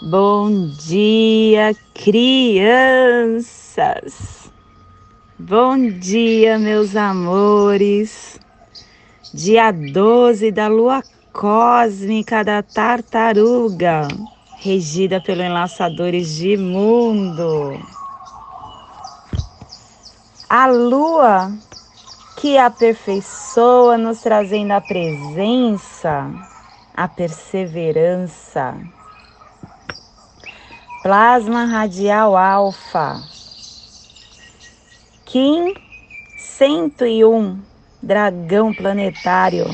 Bom dia, crianças! Bom dia, meus amores! Dia 12 da lua cósmica da tartaruga, regida pelo Enlaçadores de Mundo. A lua que aperfeiçoa, nos trazendo a presença, a perseverança plasma radial alfa, Kim 101, dragão planetário.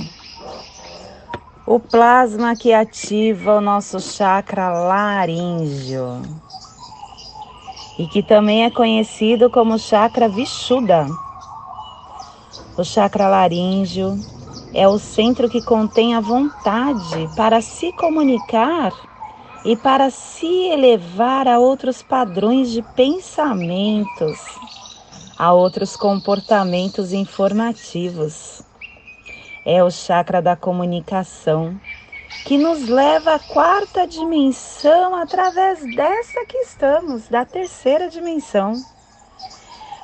O plasma que ativa o nosso chakra laríngeo e que também é conhecido como chakra Vishuddha. O chakra laríngeo é o centro que contém a vontade para se comunicar e para se elevar a outros padrões de pensamentos, a outros comportamentos informativos. É o chakra da comunicação que nos leva à quarta dimensão através dessa que estamos, da terceira dimensão.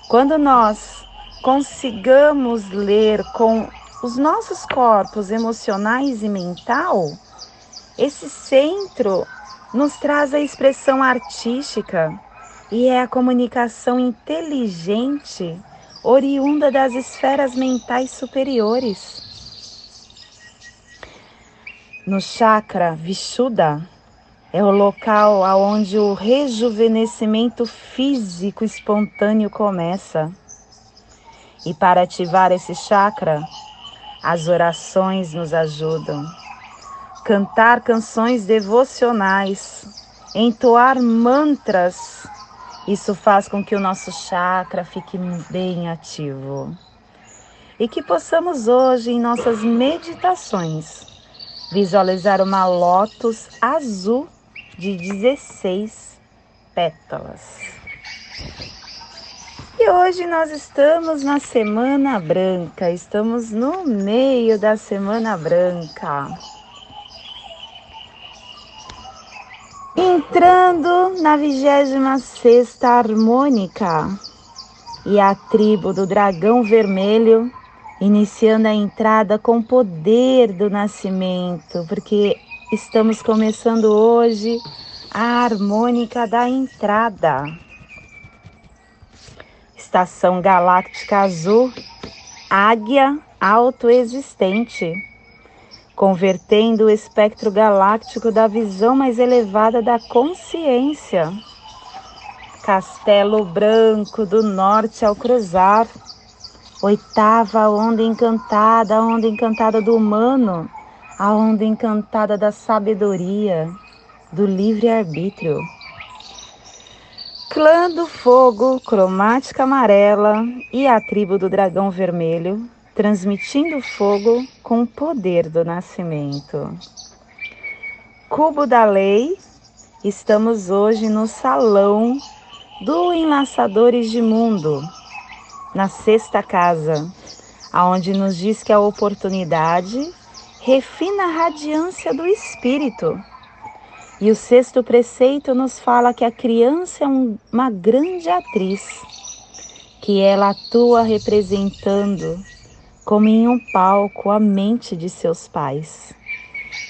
Quando nós consigamos ler com os nossos corpos emocionais e mental, esse centro nos traz a expressão artística e é a comunicação inteligente oriunda das esferas mentais superiores. No chakra Vishuddha é o local aonde o rejuvenescimento físico espontâneo começa. E para ativar esse chakra, as orações nos ajudam cantar canções devocionais, entoar mantras. Isso faz com que o nosso chakra fique bem ativo. E que possamos hoje, em nossas meditações, visualizar uma lótus azul de 16 pétalas. E hoje nós estamos na Semana Branca, estamos no meio da Semana Branca. Entrando na 26 harmônica e a tribo do dragão vermelho iniciando a entrada com poder do nascimento, porque estamos começando hoje a harmônica da entrada. Estação galáctica azul, águia autoexistente convertendo o espectro galáctico da visão mais elevada da consciência. Castelo Branco do Norte ao cruzar, oitava onda encantada, a onda encantada do humano, a onda encantada da sabedoria, do livre-arbítrio. Clã do Fogo, cromática amarela e a tribo do dragão vermelho transmitindo fogo com o poder do nascimento. Cubo da Lei, estamos hoje no salão do Enlaçadores de Mundo, na sexta casa, aonde nos diz que a oportunidade refina a radiância do espírito. E o sexto preceito nos fala que a criança é um, uma grande atriz, que ela atua representando como em um palco a mente de seus pais.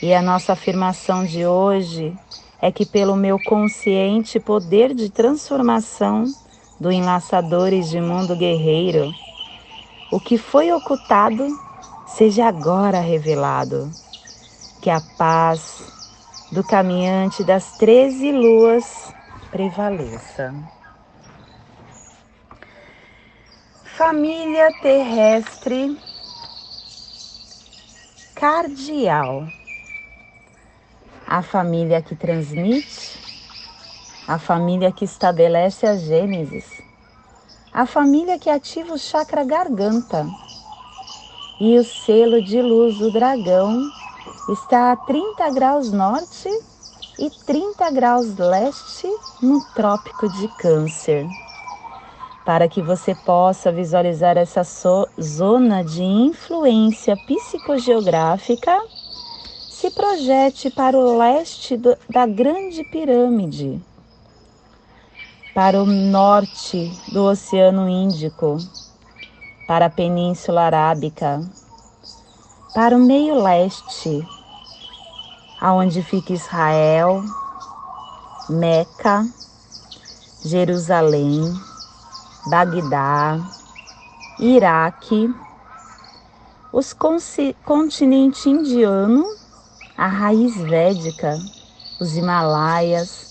E a nossa afirmação de hoje é que, pelo meu consciente poder de transformação do Enlaçadores de Mundo Guerreiro, o que foi ocultado seja agora revelado. Que a paz do caminhante das treze luas prevaleça. Família terrestre cardial. A família que transmite, a família que estabelece a gênesis, a família que ativa o chakra garganta. E o selo de luz do dragão está a 30 graus norte e 30 graus leste no Trópico de Câncer para que você possa visualizar essa so zona de influência psicogeográfica, se projete para o leste do, da Grande Pirâmide, para o norte do Oceano Índico, para a Península Arábica, para o meio leste, aonde fica Israel, Meca, Jerusalém, Bagdá, Iraque, os continente indiano, a raiz védica, os Himalaias,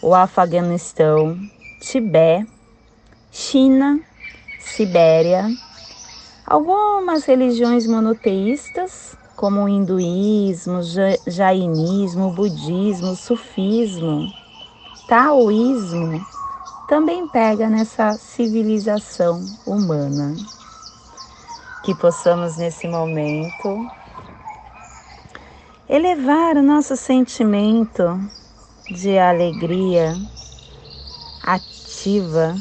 o Afeganistão, Tibete, China, Sibéria, algumas religiões monoteístas, como o hinduísmo, jainismo, budismo, sufismo, taoísmo, também pega nessa civilização humana. Que possamos nesse momento elevar o nosso sentimento de alegria ativa,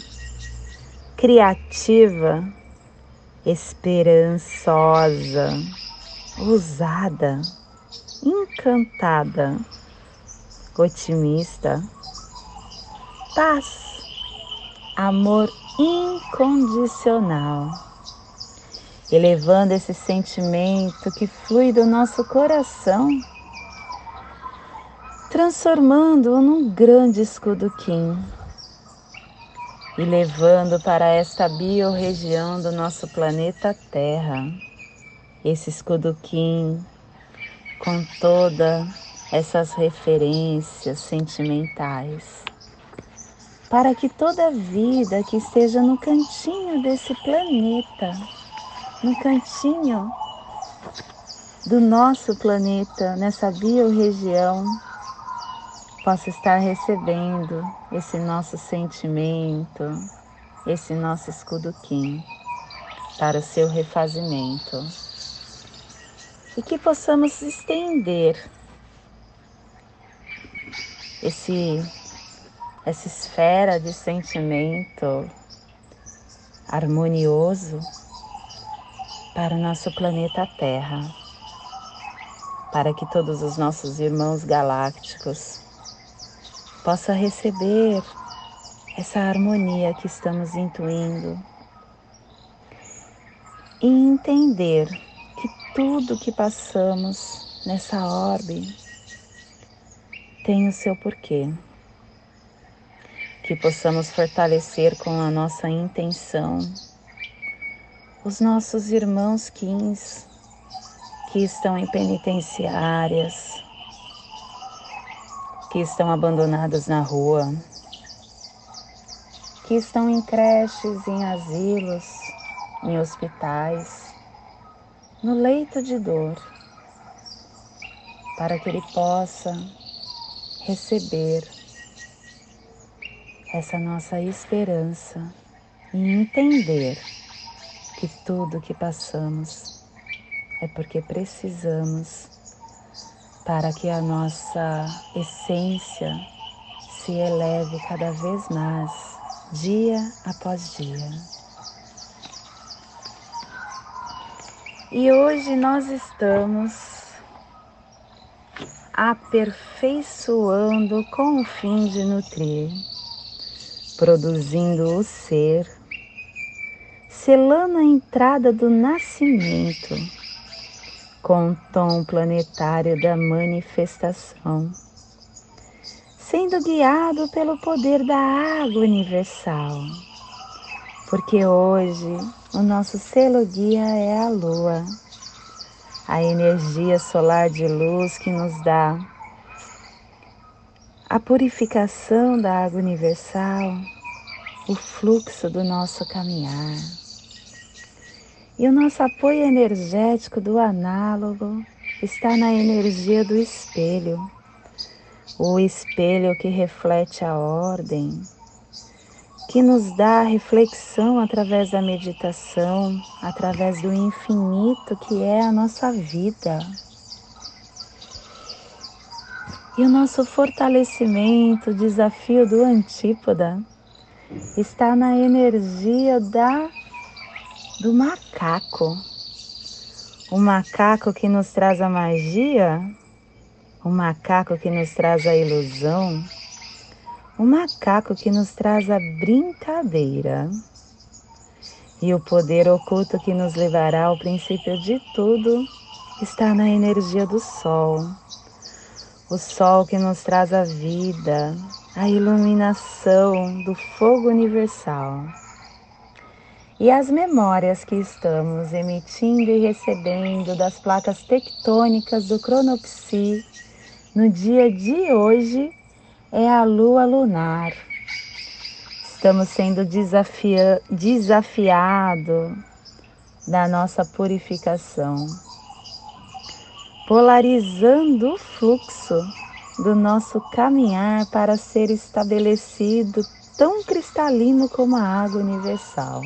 criativa, esperançosa, ousada, encantada, otimista, paz, amor incondicional. Elevando esse sentimento que flui do nosso coração, transformando-o num grande escudo Kim. E levando para esta biorregião do nosso planeta Terra esse escudo Kim com todas essas referências sentimentais para que toda vida que esteja no cantinho desse planeta no cantinho do nosso planeta, nessa biorregião, possa estar recebendo esse nosso sentimento, esse nosso escudo Kim para o seu refazimento. E que possamos estender esse essa esfera de sentimento harmonioso para o nosso planeta Terra, para que todos os nossos irmãos galácticos possam receber essa harmonia que estamos intuindo e entender que tudo que passamos nessa orbe tem o seu porquê. Que possamos fortalecer com a nossa intenção. Os nossos irmãos quins que estão em penitenciárias, que estão abandonados na rua, que estão em creches, em asilos, em hospitais, no leito de dor, para que ele possa receber essa nossa esperança e entender que tudo que passamos é porque precisamos para que a nossa essência se eleve cada vez mais, dia após dia. E hoje nós estamos aperfeiçoando com o fim de nutrir, produzindo o ser selando a entrada do nascimento com o tom planetário da manifestação, sendo guiado pelo poder da água universal. Porque hoje o nosso selo guia é a lua, a energia solar de luz que nos dá a purificação da água universal, o fluxo do nosso caminhar. E o nosso apoio energético do análogo está na energia do espelho, o espelho que reflete a ordem, que nos dá a reflexão através da meditação, através do infinito que é a nossa vida. E o nosso fortalecimento, o desafio do antípoda, está na energia da do macaco. O macaco que nos traz a magia o macaco que nos traz a ilusão, o macaco que nos traz a brincadeira e o poder oculto que nos levará ao princípio de tudo está na energia do sol. O sol que nos traz a vida, a iluminação do fogo universal. E as memórias que estamos emitindo e recebendo das placas tectônicas do cronopsi no dia de hoje é a lua lunar. Estamos sendo desafia desafiado da nossa purificação, polarizando o fluxo do nosso caminhar para ser estabelecido tão cristalino como a água universal.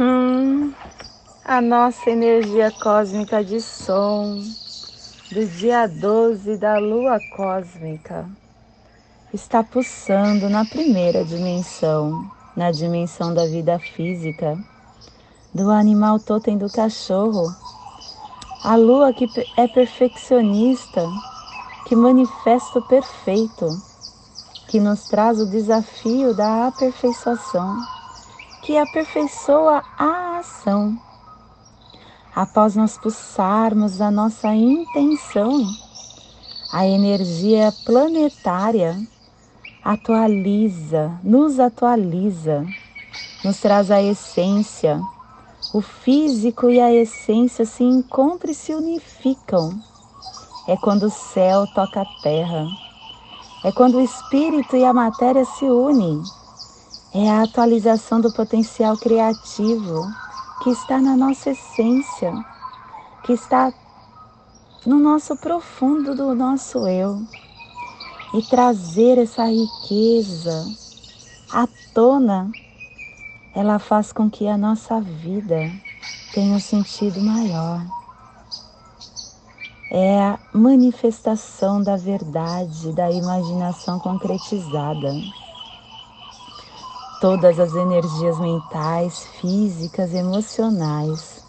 Uhum. A nossa energia cósmica de som do dia 12 da lua cósmica está pulsando na primeira dimensão, na dimensão da vida física, do animal totem do cachorro a lua que é perfeccionista, que manifesta o perfeito, que nos traz o desafio da aperfeiçoação, que aperfeiçoa a ação. Após nós pulsarmos a nossa intenção, a energia planetária atualiza, nos atualiza, nos traz a essência o físico e a essência se encontram e se unificam. É quando o céu toca a terra. É quando o espírito e a matéria se unem. É a atualização do potencial criativo que está na nossa essência, que está no nosso profundo do nosso eu. E trazer essa riqueza à tona ela faz com que a nossa vida tenha um sentido maior. É a manifestação da verdade, da imaginação concretizada. Todas as energias mentais, físicas, emocionais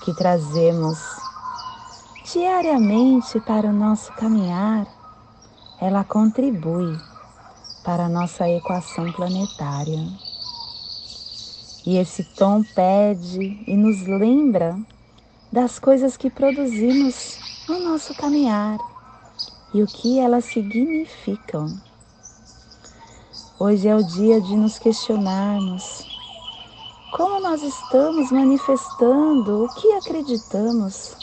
que trazemos diariamente para o nosso caminhar, ela contribui para a nossa equação planetária. E esse tom pede e nos lembra das coisas que produzimos no nosso caminhar e o que elas significam. Hoje é o dia de nos questionarmos como nós estamos manifestando o que acreditamos,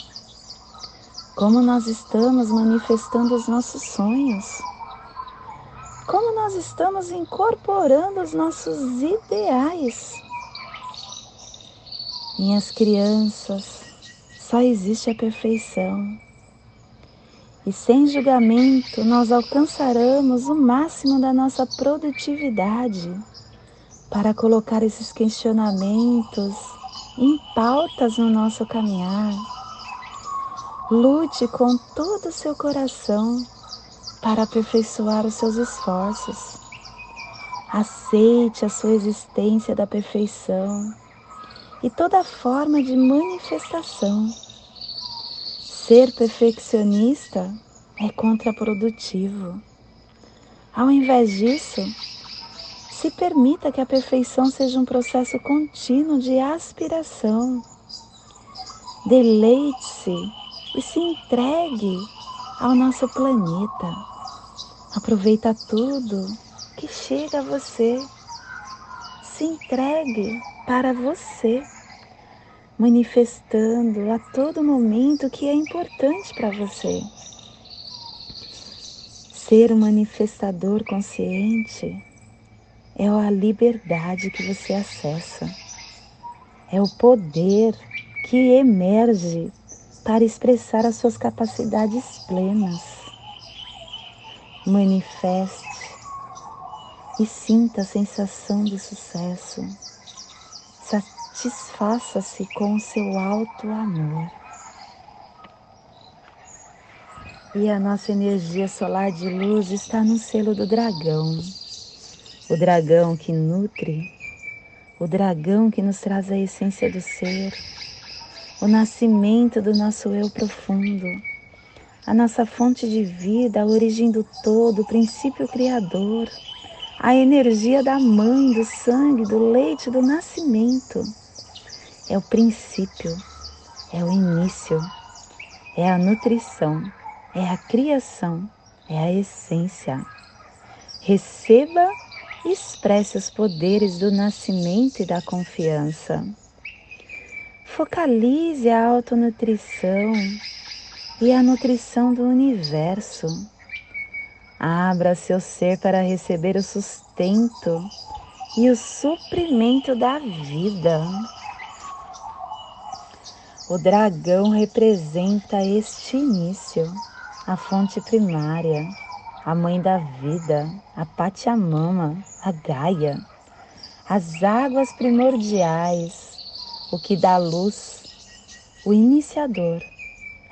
como nós estamos manifestando os nossos sonhos, como nós estamos incorporando os nossos ideais minhas crianças, só existe a perfeição. E sem julgamento nós alcançaremos o máximo da nossa produtividade para colocar esses questionamentos em pautas no nosso caminhar. Lute com todo o seu coração para aperfeiçoar os seus esforços. Aceite a sua existência da perfeição e toda forma de manifestação. Ser perfeccionista é contraprodutivo. Ao invés disso, se permita que a perfeição seja um processo contínuo de aspiração. Deleite-se e se entregue ao nosso planeta. Aproveita tudo que chega a você. Se entregue para você, manifestando a todo momento o que é importante para você. Ser um manifestador consciente é a liberdade que você acessa, é o poder que emerge para expressar as suas capacidades plenas. Manifeste e sinta a sensação de sucesso. Satisfaça-se com o seu alto amor. E a nossa energia solar de luz está no selo do dragão. O dragão que nutre, o dragão que nos traz a essência do ser, o nascimento do nosso eu profundo, a nossa fonte de vida, a origem do todo, o princípio criador, a energia da mãe, do sangue, do leite, do nascimento. É o princípio, é o início, é a nutrição, é a criação, é a essência. Receba e expresse os poderes do nascimento e da confiança. Focalize a autonutrição e a nutrição do universo. Abra seu ser para receber o sustento e o suprimento da vida. O dragão representa este início, a fonte primária, a mãe da vida, a Pachamama, a Gaia, as águas primordiais, o que dá luz, o iniciador,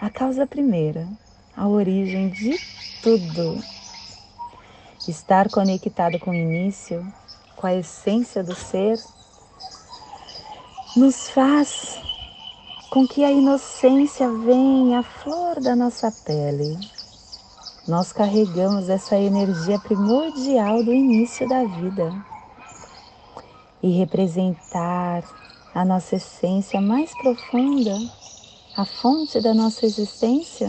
a causa primeira, a origem de tudo. Estar conectado com o início, com a essência do ser, nos faz com que a inocência venha à flor da nossa pele. Nós carregamos essa energia primordial do início da vida e representar a nossa essência mais profunda, a fonte da nossa existência,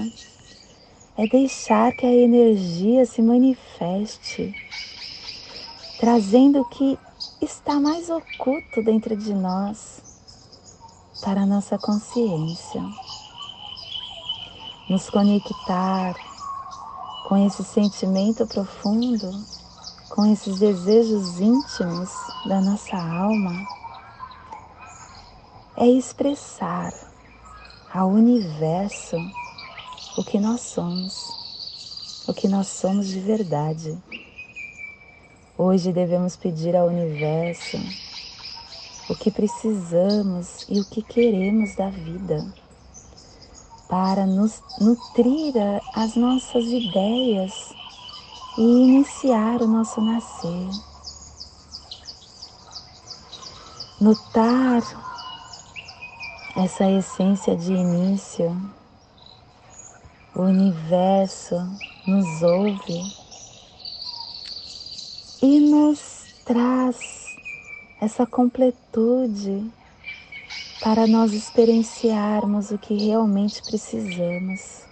é deixar que a energia se manifeste, trazendo o que está mais oculto dentro de nós para a nossa consciência. Nos conectar com esse sentimento profundo, com esses desejos íntimos da nossa alma, é expressar ao universo o que nós somos, o que nós somos de verdade. Hoje devemos pedir ao universo o que precisamos e o que queremos da vida, para nos nutrir as nossas ideias e iniciar o nosso nascer. Notar essa essência de início, o universo nos ouve e nos traz essa completude para nós experienciarmos o que realmente precisamos.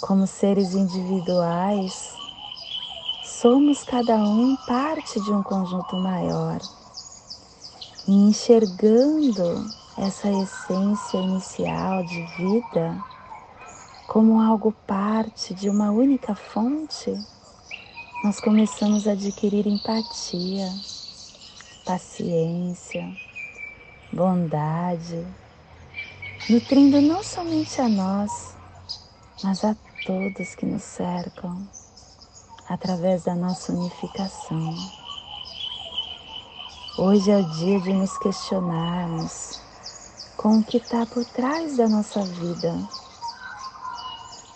Como seres individuais, somos cada um parte de um conjunto maior. E enxergando essa essência inicial de vida como algo parte de uma única fonte, nós começamos a adquirir empatia, paciência, bondade, nutrindo não somente a nós, mas a todos que nos cercam, através da nossa unificação. Hoje é o dia de nos questionarmos com o que está por trás da nossa vida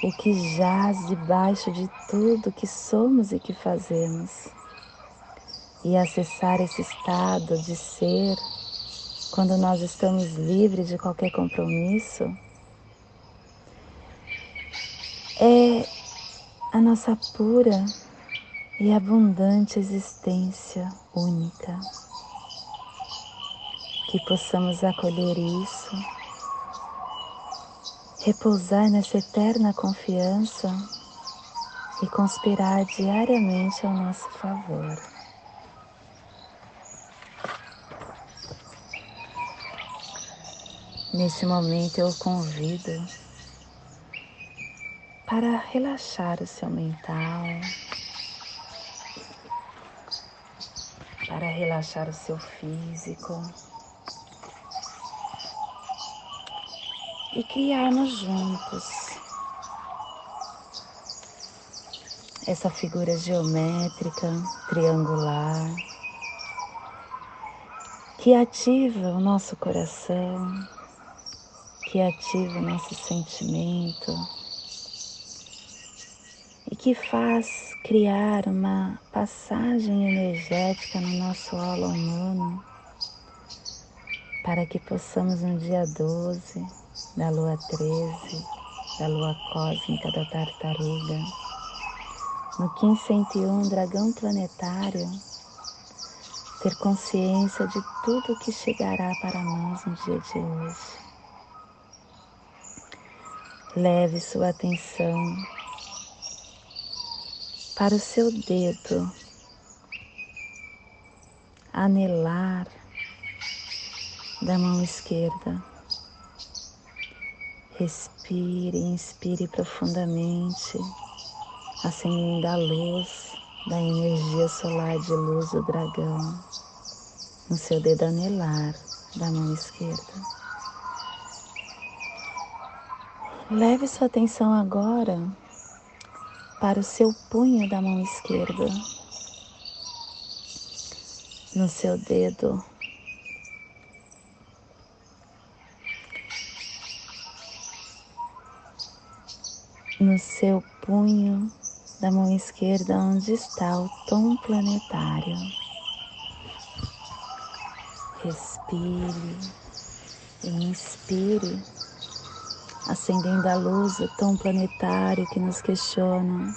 o que jaz debaixo de tudo que somos e que fazemos, e acessar esse estado de ser quando nós estamos livres de qualquer compromisso, é a nossa pura e abundante existência única. Que possamos acolher isso repousar nessa eterna confiança e conspirar diariamente ao nosso favor. Nesse momento eu convido para relaxar o seu mental, para relaxar o seu físico. E criarmos juntos. Essa figura geométrica triangular que ativa o nosso coração, que ativa o nosso sentimento e que faz criar uma passagem energética no nosso holo humano para que possamos no dia 12 da lua 13, da lua cósmica da tartaruga, no 1501 dragão planetário, ter consciência de tudo que chegará para nós no dia de hoje. Leve sua atenção para o seu dedo anelar da mão esquerda. Respire, inspire profundamente, acendendo a luz da energia solar de luz do dragão no seu dedo anelar da mão esquerda. Leve sua atenção agora para o seu punho da mão esquerda, no seu dedo no seu punho da mão esquerda, onde está o tom planetário. Respire e inspire, acendendo a luz do tom planetário que nos questiona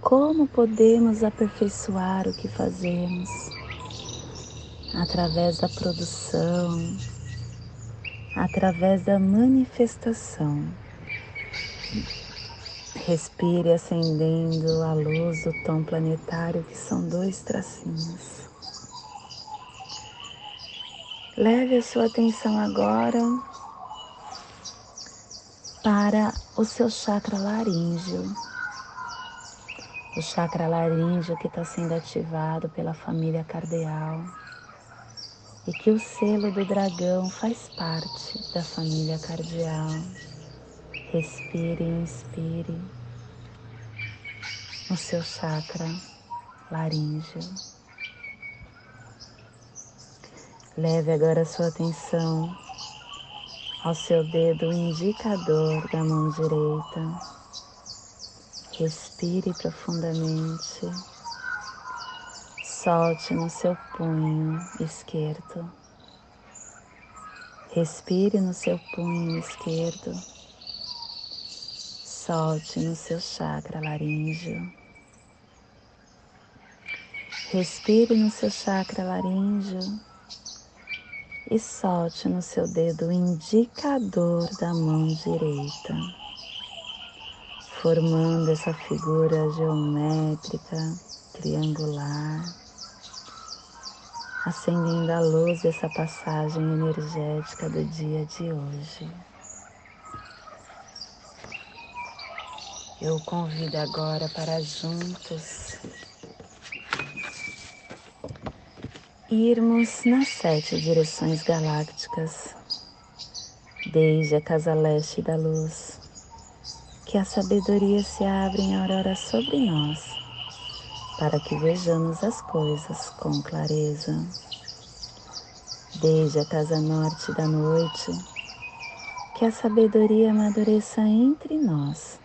como podemos aperfeiçoar o que fazemos através da produção, através da manifestação. Respire acendendo a luz do tom planetário, que são dois tracinhos. Leve a sua atenção agora para o seu chakra laríngeo. O chakra laríngeo que está sendo ativado pela família cardeal e que o selo do dragão faz parte da família cardeal. Respire e inspire no seu chakra laríngeo. Leve agora a sua atenção ao seu dedo indicador da mão direita. Respire profundamente. Solte no seu punho esquerdo. Respire no seu punho esquerdo solte no seu chakra laríngeo. Respire no seu chakra laríngeo e solte no seu dedo indicador da mão direita, formando essa figura geométrica triangular, acendendo a luz dessa passagem energética do dia de hoje. Eu convido agora para juntos irmos nas sete direções galácticas, desde a casa leste da luz, que a sabedoria se abre em aurora sobre nós, para que vejamos as coisas com clareza. Desde a casa norte da noite, que a sabedoria amadureça entre nós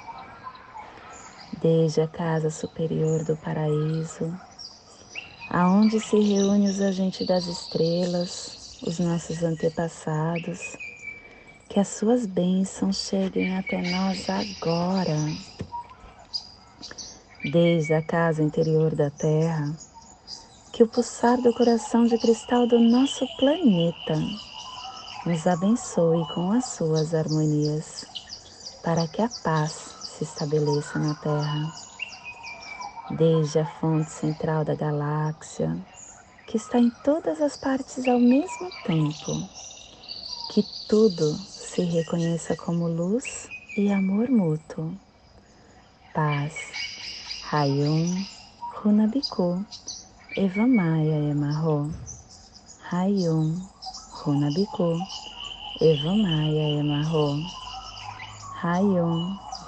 desde a casa superior do paraíso, aonde se reúnem os agentes das estrelas, os nossos antepassados, que as suas bênçãos cheguem até nós agora. Desde a casa interior da Terra, que o pulsar do coração de cristal do nosso planeta nos abençoe com as suas harmonias, para que a paz se estabeleça na Terra, desde a fonte central da galáxia, que está em todas as partes ao mesmo tempo, que tudo se reconheça como luz e amor mútuo. Paz. Rayum Runabiku Eva Maia Emarro Rayum Runabiku, Eva Maia Emarro, Rayon,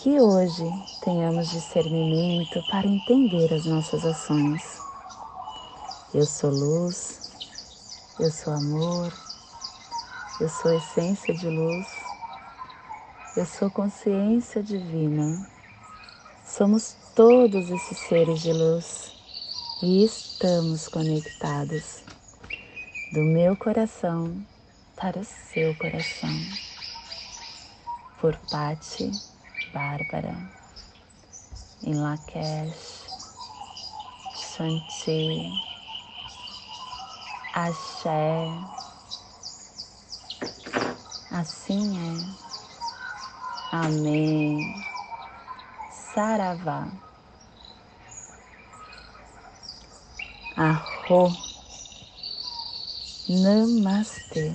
Que hoje tenhamos discernimento para entender as nossas ações. Eu sou luz, eu sou amor, eu sou essência de luz, eu sou consciência divina. Somos todos esses seres de luz e estamos conectados do meu coração para o seu coração. Por Pati Bárbara, em Lakesh, Shanti, Axé. Assim é. Amém. Saravá. Arro. Namastê.